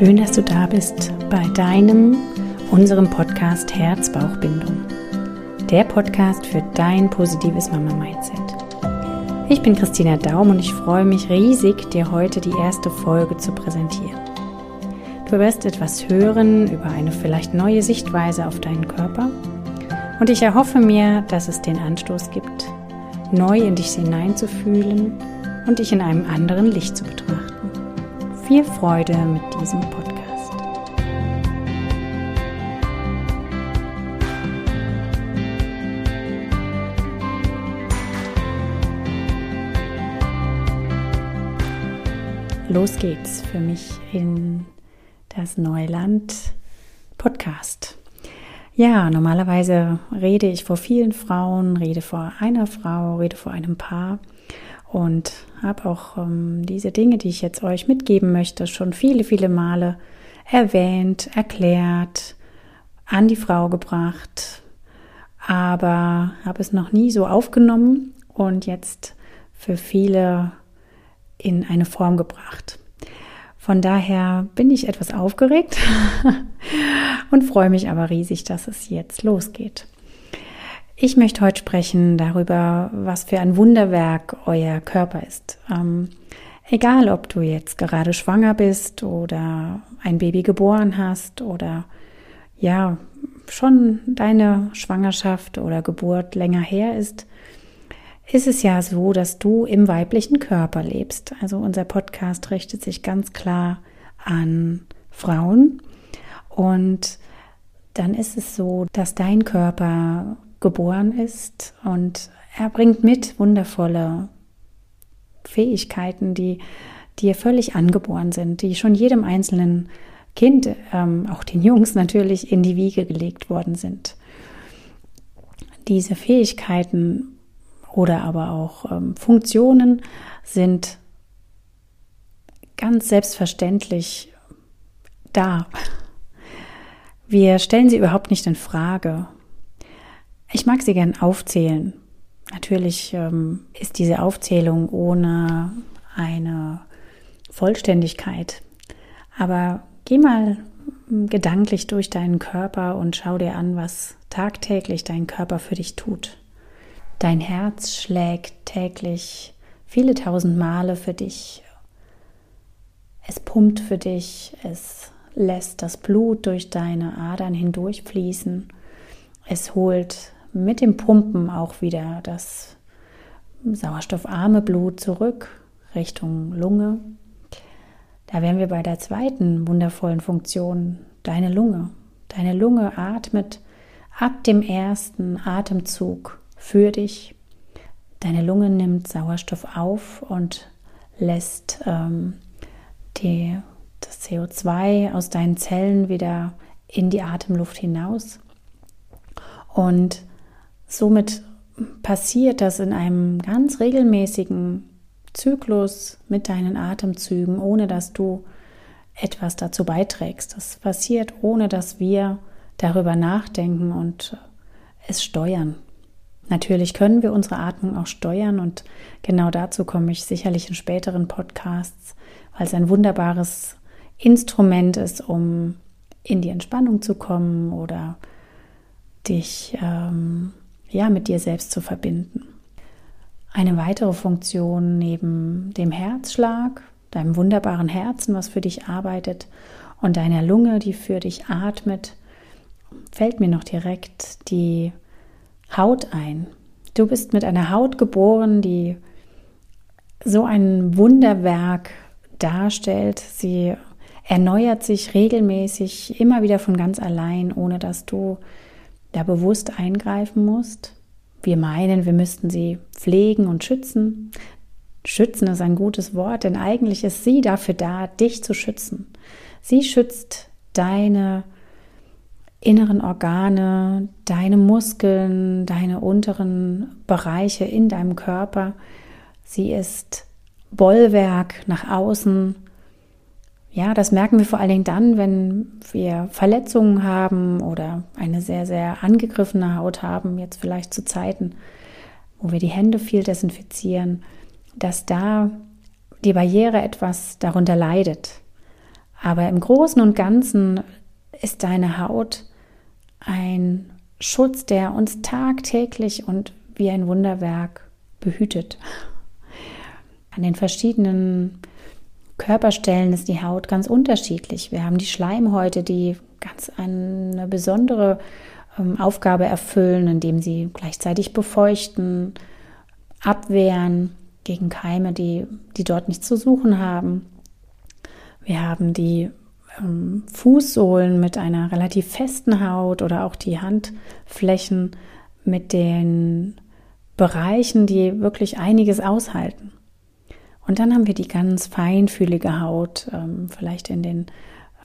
Schön, dass du da bist bei deinem, unserem Podcast Herz-Bauch-Bindung. Der Podcast für dein positives Mama-Mindset. Ich bin Christina Daum und ich freue mich riesig, dir heute die erste Folge zu präsentieren. Du wirst etwas hören über eine vielleicht neue Sichtweise auf deinen Körper und ich erhoffe mir, dass es den Anstoß gibt, neu in dich hineinzufühlen und dich in einem anderen Licht zu betrachten. Viel Freude mit diesem Podcast. Los geht's für mich in das Neuland Podcast. Ja, normalerweise rede ich vor vielen Frauen, rede vor einer Frau, rede vor einem Paar und habe auch ähm, diese Dinge, die ich jetzt euch mitgeben möchte, schon viele, viele Male erwähnt, erklärt, an die Frau gebracht, aber habe es noch nie so aufgenommen und jetzt für viele in eine Form gebracht. Von daher bin ich etwas aufgeregt und freue mich aber riesig, dass es jetzt losgeht. Ich möchte heute sprechen darüber, was für ein Wunderwerk euer Körper ist. Ähm, egal, ob du jetzt gerade schwanger bist oder ein Baby geboren hast oder ja, schon deine Schwangerschaft oder Geburt länger her ist, ist es ja so, dass du im weiblichen Körper lebst. Also unser Podcast richtet sich ganz klar an Frauen und dann ist es so, dass dein Körper geboren ist und er bringt mit wundervolle Fähigkeiten, die dir völlig angeboren sind, die schon jedem einzelnen Kind, ähm, auch den Jungs natürlich, in die Wiege gelegt worden sind. Diese Fähigkeiten oder aber auch ähm, Funktionen sind ganz selbstverständlich da. Wir stellen sie überhaupt nicht in Frage. Ich mag sie gern aufzählen. Natürlich ähm, ist diese Aufzählung ohne eine Vollständigkeit. Aber geh mal ähm, gedanklich durch deinen Körper und schau dir an, was tagtäglich dein Körper für dich tut. Dein Herz schlägt täglich viele tausend Male für dich. Es pumpt für dich, es lässt das Blut durch deine Adern hindurchfließen. Es holt mit dem Pumpen auch wieder das sauerstoffarme Blut zurück Richtung Lunge. Da wären wir bei der zweiten wundervollen Funktion, deine Lunge. Deine Lunge atmet ab dem ersten Atemzug für dich. Deine Lunge nimmt Sauerstoff auf und lässt ähm, die, das CO2 aus deinen Zellen wieder in die Atemluft hinaus. Und somit passiert das in einem ganz regelmäßigen Zyklus mit deinen Atemzügen, ohne dass du etwas dazu beiträgst. Das passiert, ohne dass wir darüber nachdenken und es steuern. Natürlich können wir unsere Atmung auch steuern und genau dazu komme ich sicherlich in späteren Podcasts, weil es ein wunderbares Instrument ist, um in die Entspannung zu kommen oder dich ähm, ja mit dir selbst zu verbinden. Eine weitere Funktion neben dem Herzschlag, deinem wunderbaren Herzen, was für dich arbeitet, und deiner Lunge, die für dich atmet, fällt mir noch direkt die Haut ein. Du bist mit einer Haut geboren, die so ein Wunderwerk darstellt. Sie erneuert sich regelmäßig, immer wieder von ganz allein, ohne dass du da bewusst eingreifen musst. Wir meinen, wir müssten sie pflegen und schützen. Schützen ist ein gutes Wort, denn eigentlich ist sie dafür da, dich zu schützen. Sie schützt deine inneren Organe, deine Muskeln, deine unteren Bereiche in deinem Körper. Sie ist Bollwerk nach außen. Ja, das merken wir vor allen Dingen dann, wenn wir Verletzungen haben oder eine sehr, sehr angegriffene Haut haben, jetzt vielleicht zu Zeiten, wo wir die Hände viel desinfizieren, dass da die Barriere etwas darunter leidet. Aber im Großen und Ganzen ist deine Haut ein Schutz, der uns tagtäglich und wie ein Wunderwerk behütet. An den verschiedenen Körperstellen ist die Haut ganz unterschiedlich. Wir haben die Schleimhäute, die ganz eine besondere ähm, Aufgabe erfüllen, indem sie gleichzeitig befeuchten, abwehren gegen Keime, die, die dort nichts zu suchen haben. Wir haben die ähm, Fußsohlen mit einer relativ festen Haut oder auch die Handflächen mit den Bereichen, die wirklich einiges aushalten. Und dann haben wir die ganz feinfühlige Haut, ähm, vielleicht in den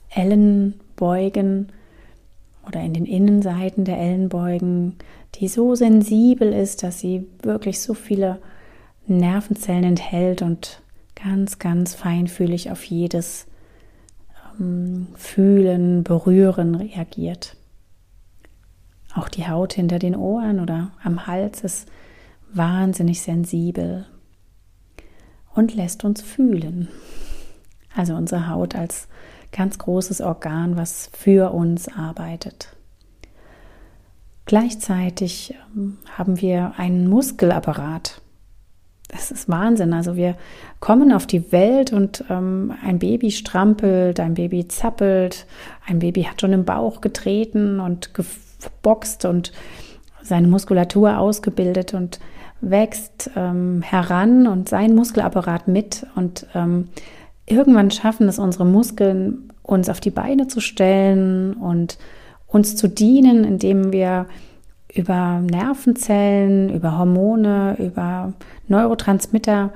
Ellenbeugen oder in den Innenseiten der Ellenbeugen, die so sensibel ist, dass sie wirklich so viele Nervenzellen enthält und ganz, ganz feinfühlig auf jedes ähm, Fühlen, Berühren reagiert. Auch die Haut hinter den Ohren oder am Hals ist wahnsinnig sensibel und lässt uns fühlen. Also unsere Haut als ganz großes Organ, was für uns arbeitet. Gleichzeitig ähm, haben wir einen Muskelapparat. Das ist Wahnsinn. Also wir kommen auf die Welt und ähm, ein Baby strampelt, ein Baby zappelt, ein Baby hat schon im Bauch getreten und geboxt und seine Muskulatur ausgebildet und wächst ähm, heran und sein Muskelapparat mit und ähm, irgendwann schaffen es unsere Muskeln, uns auf die Beine zu stellen und uns zu dienen, indem wir über Nervenzellen, über Hormone, über Neurotransmitter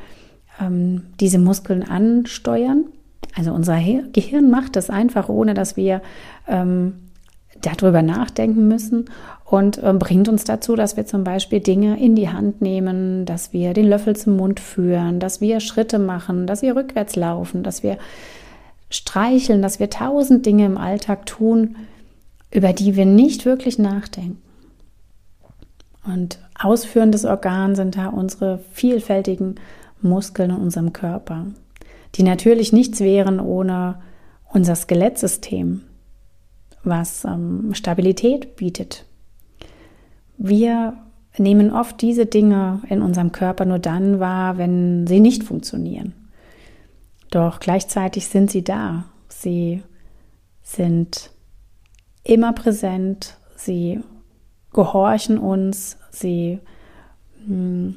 ähm, diese Muskeln ansteuern. Also unser Gehirn macht das einfach, ohne dass wir ähm, darüber nachdenken müssen und äh, bringt uns dazu, dass wir zum Beispiel Dinge in die Hand nehmen, dass wir den Löffel zum Mund führen, dass wir Schritte machen, dass wir rückwärts laufen, dass wir streicheln, dass wir tausend Dinge im Alltag tun, über die wir nicht wirklich nachdenken. Und ausführendes Organ sind da unsere vielfältigen Muskeln in unserem Körper, die natürlich nichts wären ohne unser Skelettsystem, was ähm, Stabilität bietet. Wir nehmen oft diese Dinge in unserem Körper nur dann wahr, wenn sie nicht funktionieren. Doch gleichzeitig sind sie da. Sie sind immer präsent. Sie gehorchen uns. Sie hm,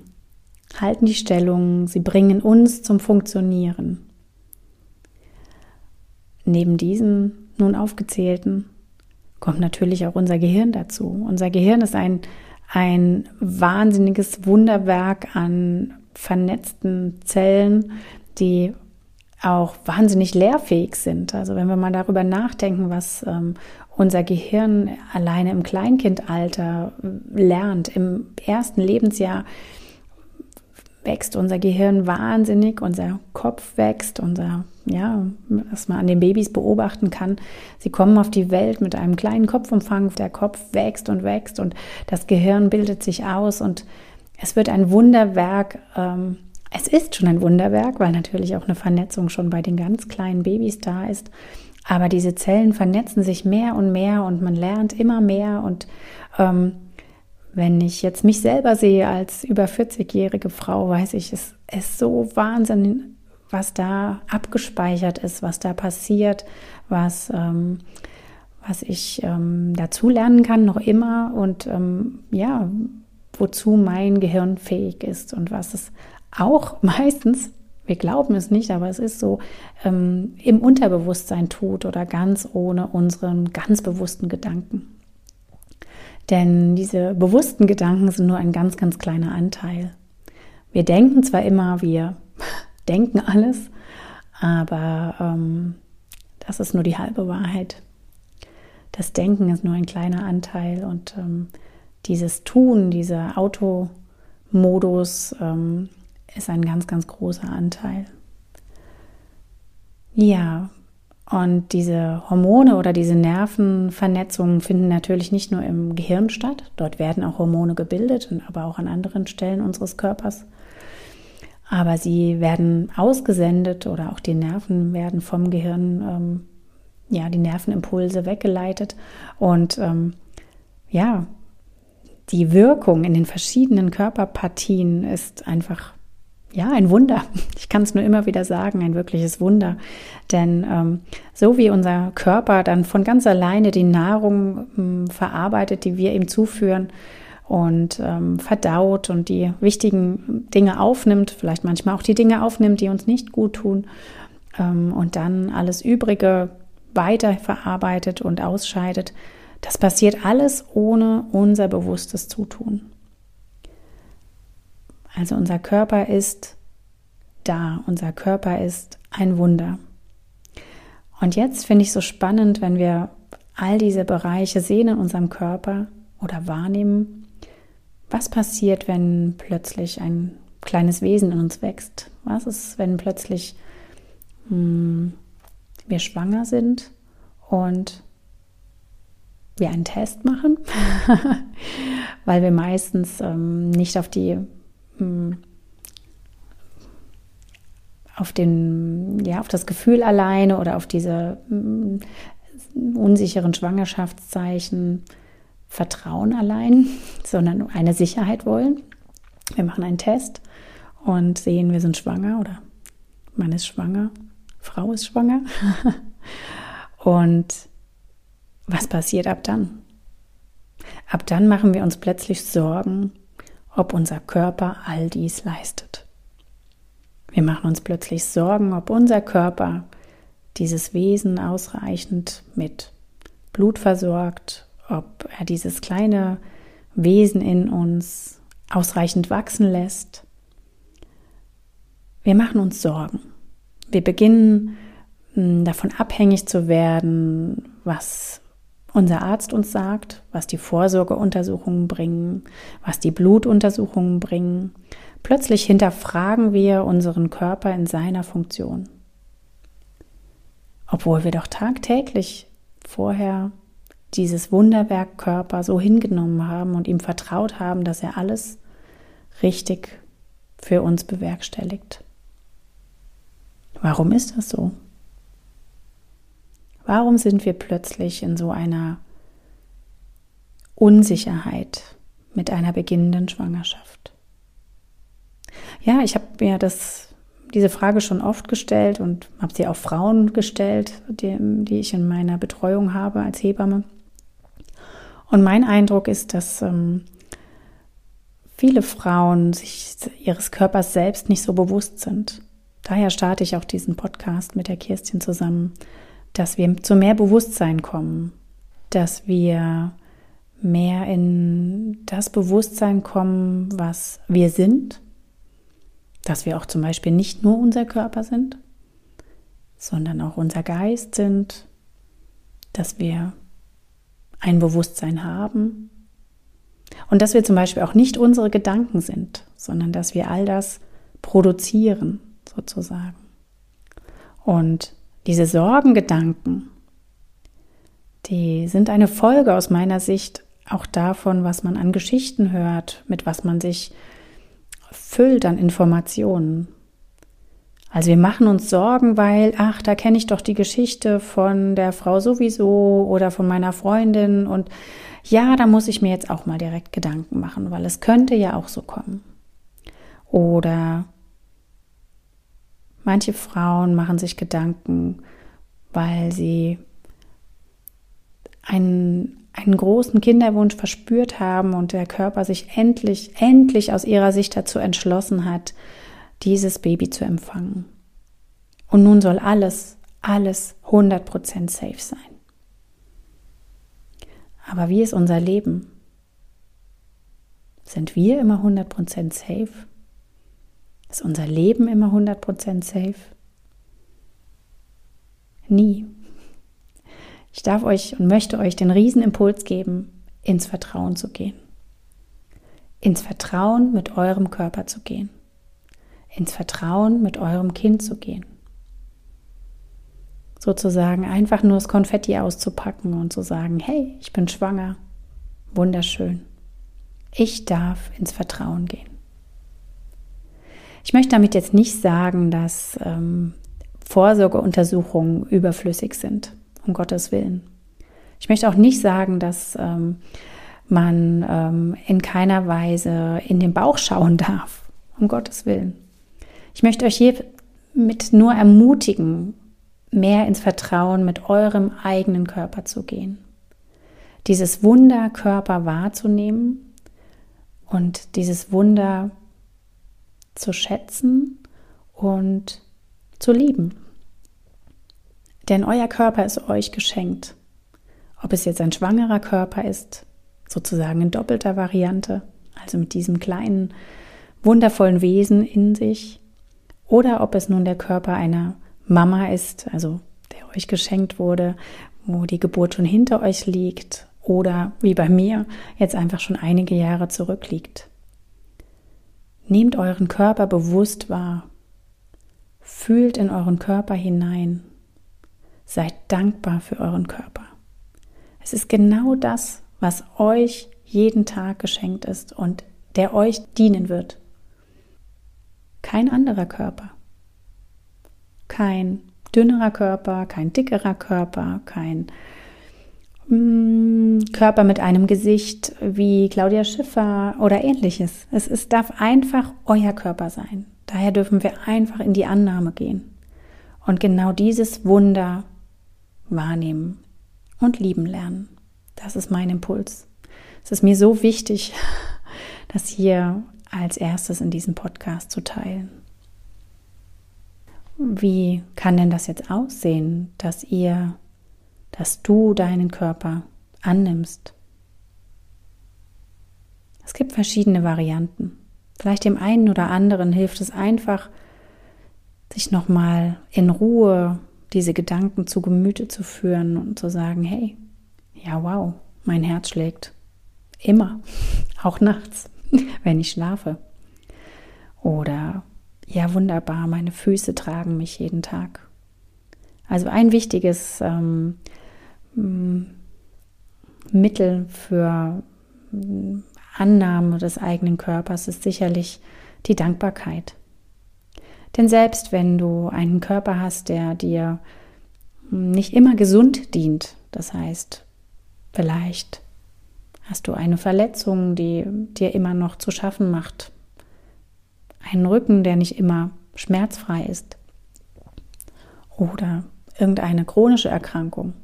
halten die Stellung. Sie bringen uns zum Funktionieren. Neben diesen nun aufgezählten kommt natürlich auch unser Gehirn dazu. Unser Gehirn ist ein, ein wahnsinniges Wunderwerk an vernetzten Zellen, die auch wahnsinnig lehrfähig sind. Also wenn wir mal darüber nachdenken, was ähm, unser Gehirn alleine im Kleinkindalter lernt, im ersten Lebensjahr wächst unser Gehirn wahnsinnig, unser Kopf wächst, unser, ja, was man an den Babys beobachten kann. Sie kommen auf die Welt mit einem kleinen Kopfumfang, der Kopf wächst und wächst und das Gehirn bildet sich aus und es wird ein Wunderwerk. Ähm, es ist schon ein Wunderwerk, weil natürlich auch eine Vernetzung schon bei den ganz kleinen Babys da ist. Aber diese Zellen vernetzen sich mehr und mehr und man lernt immer mehr und ähm, wenn ich jetzt mich selber sehe als über 40-jährige Frau, weiß ich, es ist so Wahnsinn, was da abgespeichert ist, was da passiert, was, ähm, was ich ähm, dazu lernen kann, noch immer und ähm, ja, wozu mein Gehirn fähig ist und was es auch meistens, wir glauben es nicht, aber es ist so, ähm, im Unterbewusstsein tut oder ganz ohne unseren ganz bewussten Gedanken. Denn diese bewussten Gedanken sind nur ein ganz, ganz kleiner Anteil. Wir denken zwar immer, wir denken alles, aber ähm, das ist nur die halbe Wahrheit. Das Denken ist nur ein kleiner Anteil und ähm, dieses Tun, dieser Automodus ähm, ist ein ganz, ganz großer Anteil. Ja, und diese Hormone oder diese Nervenvernetzungen finden natürlich nicht nur im Gehirn statt. Dort werden auch Hormone gebildet, aber auch an anderen Stellen unseres Körpers. Aber sie werden ausgesendet oder auch die Nerven werden vom Gehirn ähm, ja, die Nervenimpulse weggeleitet und ähm, ja, die Wirkung in den verschiedenen Körperpartien ist einfach ja, ein Wunder. Ich kann es nur immer wieder sagen, ein wirkliches Wunder. Denn ähm, so wie unser Körper dann von ganz alleine die Nahrung ähm, verarbeitet, die wir ihm zuführen und ähm, verdaut und die wichtigen Dinge aufnimmt, vielleicht manchmal auch die Dinge aufnimmt, die uns nicht gut tun ähm, und dann alles Übrige weiter verarbeitet und ausscheidet, das passiert alles ohne unser bewusstes Zutun. Also unser Körper ist da, unser Körper ist ein Wunder. Und jetzt finde ich so spannend, wenn wir all diese Bereiche sehen in unserem Körper oder wahrnehmen, was passiert, wenn plötzlich ein kleines Wesen in uns wächst? Was ist, wenn plötzlich hm, wir schwanger sind und wir einen Test machen, weil wir meistens ähm, nicht auf die auf den, ja, auf das Gefühl alleine oder auf diese hm, unsicheren Schwangerschaftszeichen vertrauen allein, sondern eine Sicherheit wollen. Wir machen einen Test und sehen, wir sind schwanger oder man ist schwanger, Frau ist schwanger. und was passiert ab dann? Ab dann machen wir uns plötzlich Sorgen, ob unser Körper all dies leistet. Wir machen uns plötzlich Sorgen, ob unser Körper dieses Wesen ausreichend mit Blut versorgt, ob er dieses kleine Wesen in uns ausreichend wachsen lässt. Wir machen uns Sorgen. Wir beginnen hm, davon abhängig zu werden, was unser Arzt uns sagt, was die Vorsorgeuntersuchungen bringen, was die Blutuntersuchungen bringen. Plötzlich hinterfragen wir unseren Körper in seiner Funktion. Obwohl wir doch tagtäglich vorher dieses Wunderwerk Körper so hingenommen haben und ihm vertraut haben, dass er alles richtig für uns bewerkstelligt. Warum ist das so? Warum sind wir plötzlich in so einer Unsicherheit mit einer beginnenden Schwangerschaft? Ja, ich habe mir das, diese Frage schon oft gestellt und habe sie auch Frauen gestellt, die, die ich in meiner Betreuung habe als Hebamme. Und mein Eindruck ist, dass ähm, viele Frauen sich ihres Körpers selbst nicht so bewusst sind. Daher starte ich auch diesen Podcast mit der Kirstin zusammen, dass wir zu mehr Bewusstsein kommen, dass wir mehr in das Bewusstsein kommen, was wir sind, dass wir auch zum Beispiel nicht nur unser Körper sind, sondern auch unser Geist sind, dass wir ein Bewusstsein haben und dass wir zum Beispiel auch nicht unsere Gedanken sind, sondern dass wir all das produzieren sozusagen. Und diese Sorgengedanken, die sind eine Folge aus meiner Sicht auch davon, was man an Geschichten hört, mit was man sich füllt an Informationen. Also wir machen uns Sorgen, weil, ach, da kenne ich doch die Geschichte von der Frau sowieso oder von meiner Freundin und ja, da muss ich mir jetzt auch mal direkt Gedanken machen, weil es könnte ja auch so kommen. Oder Manche Frauen machen sich Gedanken, weil sie einen, einen großen Kinderwunsch verspürt haben und der Körper sich endlich, endlich aus ihrer Sicht dazu entschlossen hat, dieses Baby zu empfangen. Und nun soll alles, alles 100% safe sein. Aber wie ist unser Leben? Sind wir immer 100% safe? Ist unser Leben immer 100% safe? Nie. Ich darf euch und möchte euch den Riesenimpuls geben, ins Vertrauen zu gehen. Ins Vertrauen mit eurem Körper zu gehen. Ins Vertrauen mit eurem Kind zu gehen. Sozusagen einfach nur das Konfetti auszupacken und zu sagen, hey, ich bin schwanger. Wunderschön. Ich darf ins Vertrauen gehen. Ich möchte damit jetzt nicht sagen, dass ähm, Vorsorgeuntersuchungen überflüssig sind um Gottes Willen. Ich möchte auch nicht sagen, dass ähm, man ähm, in keiner Weise in den Bauch schauen darf, um Gottes Willen. Ich möchte euch hier mit nur ermutigen, mehr ins Vertrauen mit eurem eigenen Körper zu gehen. Dieses Wunder Körper wahrzunehmen und dieses Wunder zu schätzen und zu lieben. Denn euer Körper ist euch geschenkt. Ob es jetzt ein schwangerer Körper ist, sozusagen in doppelter Variante, also mit diesem kleinen, wundervollen Wesen in sich, oder ob es nun der Körper einer Mama ist, also der euch geschenkt wurde, wo die Geburt schon hinter euch liegt, oder wie bei mir jetzt einfach schon einige Jahre zurückliegt. Nehmt euren Körper bewusst wahr. Fühlt in euren Körper hinein. Seid dankbar für euren Körper. Es ist genau das, was euch jeden Tag geschenkt ist und der euch dienen wird. Kein anderer Körper. Kein dünnerer Körper, kein dickerer Körper, kein Körper mit einem Gesicht wie Claudia Schiffer oder ähnliches. Es ist, darf einfach euer Körper sein. Daher dürfen wir einfach in die Annahme gehen und genau dieses Wunder wahrnehmen und lieben lernen. Das ist mein Impuls. Es ist mir so wichtig, das hier als erstes in diesem Podcast zu teilen. Wie kann denn das jetzt aussehen, dass ihr, dass du deinen Körper annimmst? Es gibt verschiedene Varianten. Vielleicht dem einen oder anderen hilft es einfach, sich nochmal in Ruhe diese Gedanken zu Gemüte zu führen und zu sagen, hey, ja, wow, mein Herz schlägt immer, auch nachts, wenn ich schlafe. Oder ja, wunderbar, meine Füße tragen mich jeden Tag. Also ein wichtiges ähm, Mittel für Annahme des eigenen Körpers ist sicherlich die Dankbarkeit. Denn selbst wenn du einen Körper hast, der dir nicht immer gesund dient, das heißt, vielleicht hast du eine Verletzung, die dir immer noch zu schaffen macht, einen Rücken, der nicht immer schmerzfrei ist oder irgendeine chronische Erkrankung.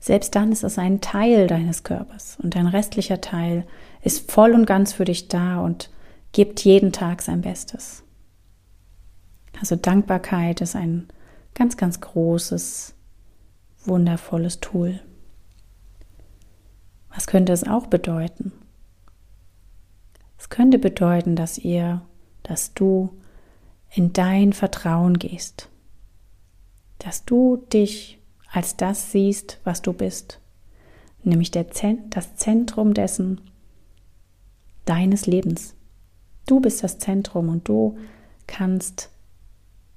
Selbst dann ist es ein Teil deines Körpers und dein restlicher Teil ist voll und ganz für dich da und gibt jeden Tag sein Bestes. Also Dankbarkeit ist ein ganz, ganz großes, wundervolles Tool. Was könnte es auch bedeuten? Es könnte bedeuten, dass ihr, dass du in dein Vertrauen gehst, dass du dich als das siehst, was du bist, nämlich der, das Zentrum dessen deines Lebens. Du bist das Zentrum und du kannst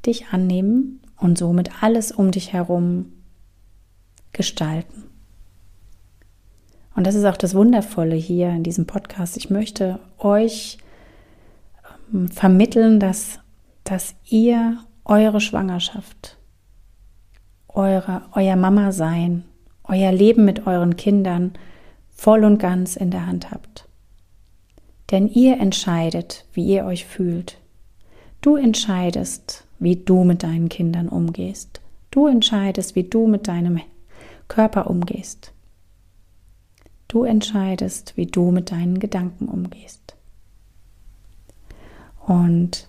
dich annehmen und somit alles um dich herum gestalten. Und das ist auch das Wundervolle hier in diesem Podcast. Ich möchte euch ähm, vermitteln, dass, dass ihr eure Schwangerschaft, eure, euer Mama sein, euer Leben mit euren Kindern voll und ganz in der Hand habt. Denn ihr entscheidet, wie ihr euch fühlt. Du entscheidest, wie du mit deinen Kindern umgehst. Du entscheidest, wie du mit deinem Körper umgehst. Du entscheidest, wie du mit deinen Gedanken umgehst. Und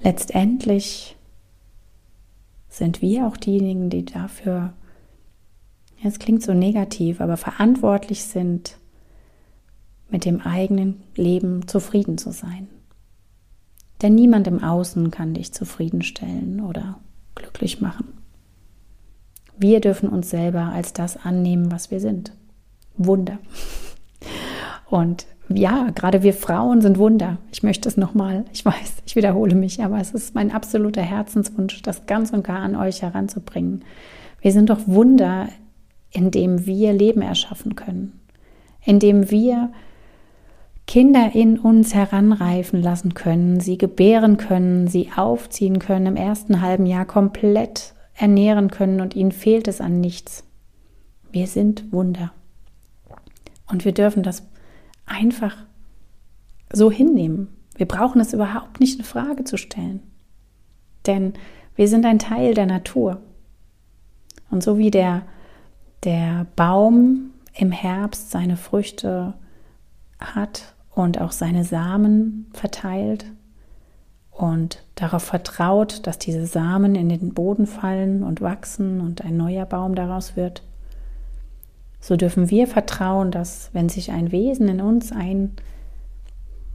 letztendlich sind wir auch diejenigen, die dafür, es klingt so negativ, aber verantwortlich sind, mit dem eigenen Leben zufrieden zu sein. Denn niemand im Außen kann dich zufriedenstellen oder glücklich machen. Wir dürfen uns selber als das annehmen, was wir sind. Wunder. Und ja, gerade wir Frauen sind Wunder. Ich möchte es nochmal, ich weiß, ich wiederhole mich, aber es ist mein absoluter Herzenswunsch, das ganz und gar an euch heranzubringen. Wir sind doch Wunder, indem wir Leben erschaffen können, indem wir Kinder in uns heranreifen lassen können, sie gebären können, sie aufziehen können, im ersten halben Jahr komplett ernähren können und ihnen fehlt es an nichts. Wir sind Wunder. Und wir dürfen das einfach so hinnehmen. Wir brauchen es überhaupt nicht in Frage zu stellen. Denn wir sind ein Teil der Natur. Und so wie der, der Baum im Herbst seine Früchte hat und auch seine Samen verteilt und darauf vertraut, dass diese Samen in den Boden fallen und wachsen und ein neuer Baum daraus wird, so dürfen wir vertrauen, dass wenn sich ein Wesen in uns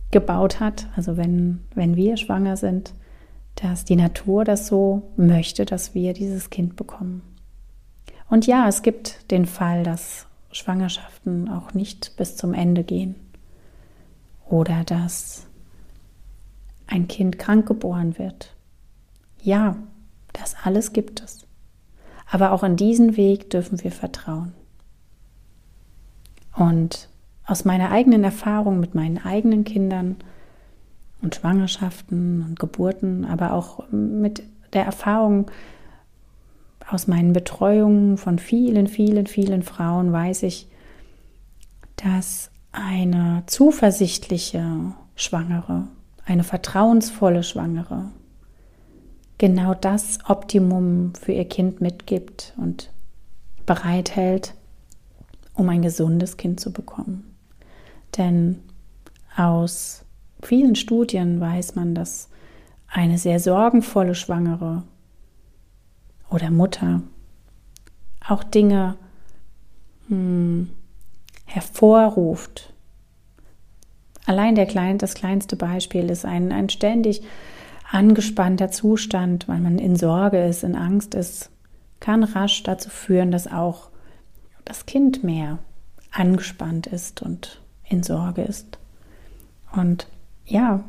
eingebaut hat, also wenn, wenn wir schwanger sind, dass die Natur das so möchte, dass wir dieses Kind bekommen. Und ja, es gibt den Fall, dass Schwangerschaften auch nicht bis zum Ende gehen oder dass ein Kind krank geboren wird. Ja, das alles gibt es. Aber auch in diesen Weg dürfen wir vertrauen. Und aus meiner eigenen Erfahrung mit meinen eigenen Kindern und Schwangerschaften und Geburten, aber auch mit der Erfahrung aus meinen Betreuungen von vielen, vielen, vielen Frauen weiß ich, dass eine zuversichtliche Schwangere, eine vertrauensvolle Schwangere genau das Optimum für ihr Kind mitgibt und bereithält, um ein gesundes Kind zu bekommen. Denn aus vielen Studien weiß man, dass eine sehr sorgenvolle Schwangere oder Mutter auch Dinge hm, hervorruft. Allein der klein, das kleinste Beispiel ist ein, ein ständig angespannter Zustand, weil man in Sorge ist, in Angst ist, kann rasch dazu führen, dass auch das Kind mehr angespannt ist und in Sorge ist. Und ja,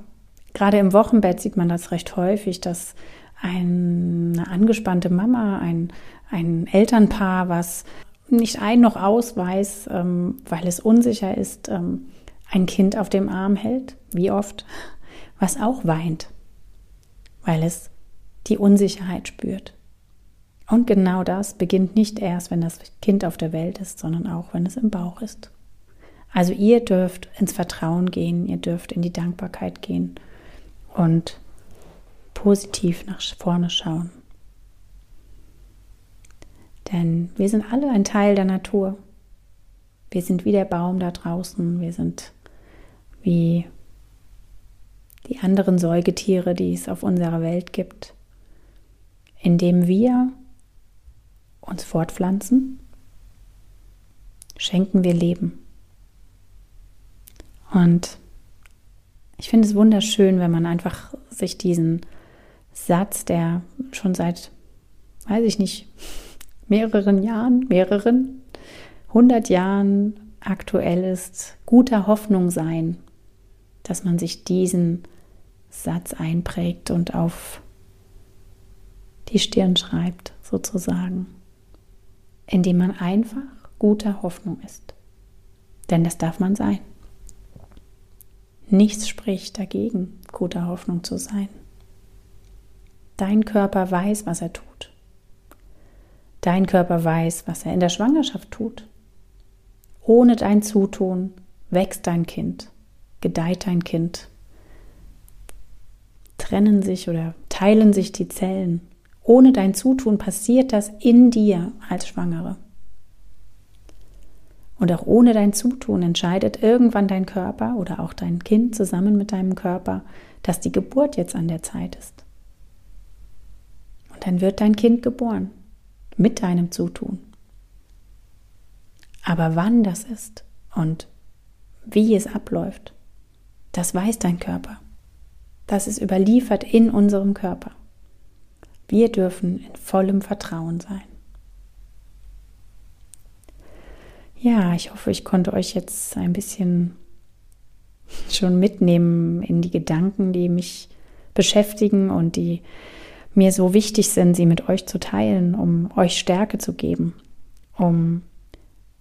gerade im Wochenbett sieht man das recht häufig, dass eine angespannte Mama, ein, ein Elternpaar, was nicht ein noch aus weiß, ähm, weil es unsicher ist, ähm, ein Kind auf dem Arm hält, wie oft, was auch weint, weil es die Unsicherheit spürt. Und genau das beginnt nicht erst, wenn das Kind auf der Welt ist, sondern auch, wenn es im Bauch ist. Also ihr dürft ins Vertrauen gehen, ihr dürft in die Dankbarkeit gehen und positiv nach vorne schauen. Denn wir sind alle ein Teil der Natur. Wir sind wie der Baum da draußen, wir sind wie die anderen Säugetiere, die es auf unserer Welt gibt, indem wir uns fortpflanzen, schenken wir Leben. Und ich finde es wunderschön, wenn man einfach sich diesen Satz, der schon seit, weiß ich nicht, mehreren Jahren, mehreren, hundert Jahren aktuell ist, guter Hoffnung sein, dass man sich diesen Satz einprägt und auf die Stirn schreibt, sozusagen, indem man einfach guter Hoffnung ist. Denn das darf man sein. Nichts spricht dagegen, guter Hoffnung zu sein. Dein Körper weiß, was er tut. Dein Körper weiß, was er in der Schwangerschaft tut. Ohne dein Zutun wächst dein Kind, gedeiht dein Kind, trennen sich oder teilen sich die Zellen. Ohne dein Zutun passiert das in dir als Schwangere. Und auch ohne dein Zutun entscheidet irgendwann dein Körper oder auch dein Kind zusammen mit deinem Körper, dass die Geburt jetzt an der Zeit ist. Und dann wird dein Kind geboren mit deinem Zutun. Aber wann das ist und wie es abläuft, das weiß dein Körper. Das ist überliefert in unserem Körper. Wir dürfen in vollem Vertrauen sein. Ja, ich hoffe, ich konnte euch jetzt ein bisschen schon mitnehmen in die Gedanken, die mich beschäftigen und die mir so wichtig sind, sie mit euch zu teilen, um euch Stärke zu geben, um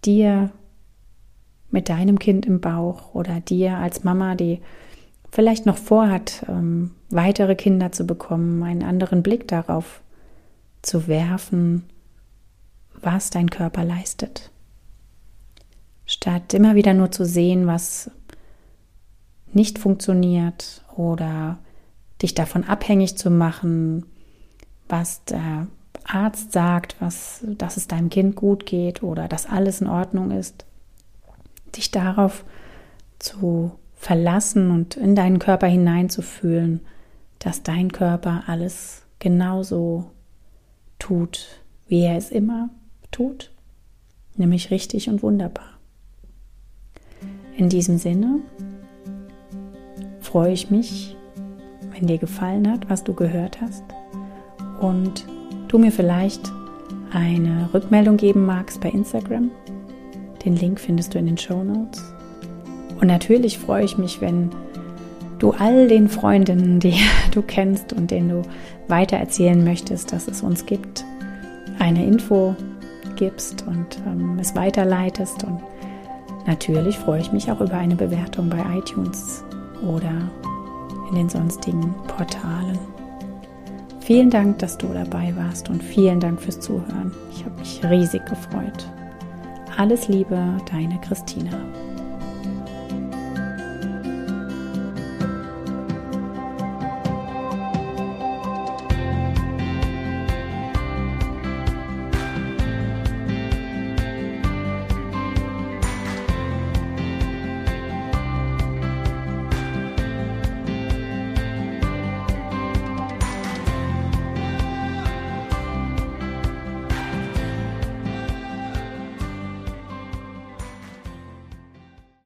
dir mit deinem Kind im Bauch oder dir als Mama, die vielleicht noch vorhat, ähm, weitere Kinder zu bekommen, einen anderen Blick darauf zu werfen, was dein Körper leistet. Statt immer wieder nur zu sehen, was nicht funktioniert oder dich davon abhängig zu machen, was der Arzt sagt, was, dass es deinem Kind gut geht oder dass alles in Ordnung ist, dich darauf zu verlassen und in deinen Körper hineinzufühlen, dass dein Körper alles genauso tut, wie er es immer tut, nämlich richtig und wunderbar. In diesem Sinne freue ich mich, wenn dir gefallen hat, was du gehört hast und du mir vielleicht eine Rückmeldung geben magst bei Instagram. Den Link findest du in den Show Notes. Und natürlich freue ich mich, wenn du all den Freundinnen, die du kennst und denen du weiter erzählen möchtest, dass es uns gibt, eine Info gibst und ähm, es weiterleitest. Und natürlich freue ich mich auch über eine Bewertung bei iTunes oder in den sonstigen Portalen. Vielen Dank, dass du dabei warst und vielen Dank fürs Zuhören. Ich habe mich riesig gefreut. Alles Liebe, deine Christina.